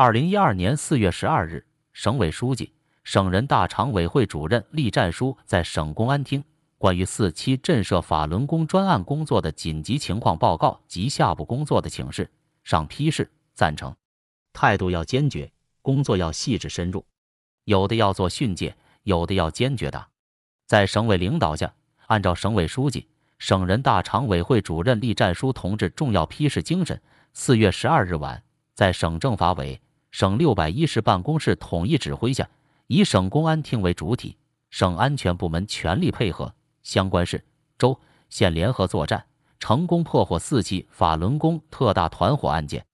二零一二年四月十二日，省委书记、省人大常委会主任栗战书在省公安厅关于四期震慑法轮功专案工作的紧急情况报告及下步工作的请示上批示赞成，态度要坚决，工作要细致深入，有的要做训诫，有的要坚决打。在省委领导下，按照省委书记、省人大常委会主任栗战书同志重要批示精神，四月十二日晚，在省政法委、省六百一十办公室统一指挥下，以省公安厅为主体，省安全部门全力配合，相关市、州、县联合作战，成功破获四起法轮功特大团伙案件，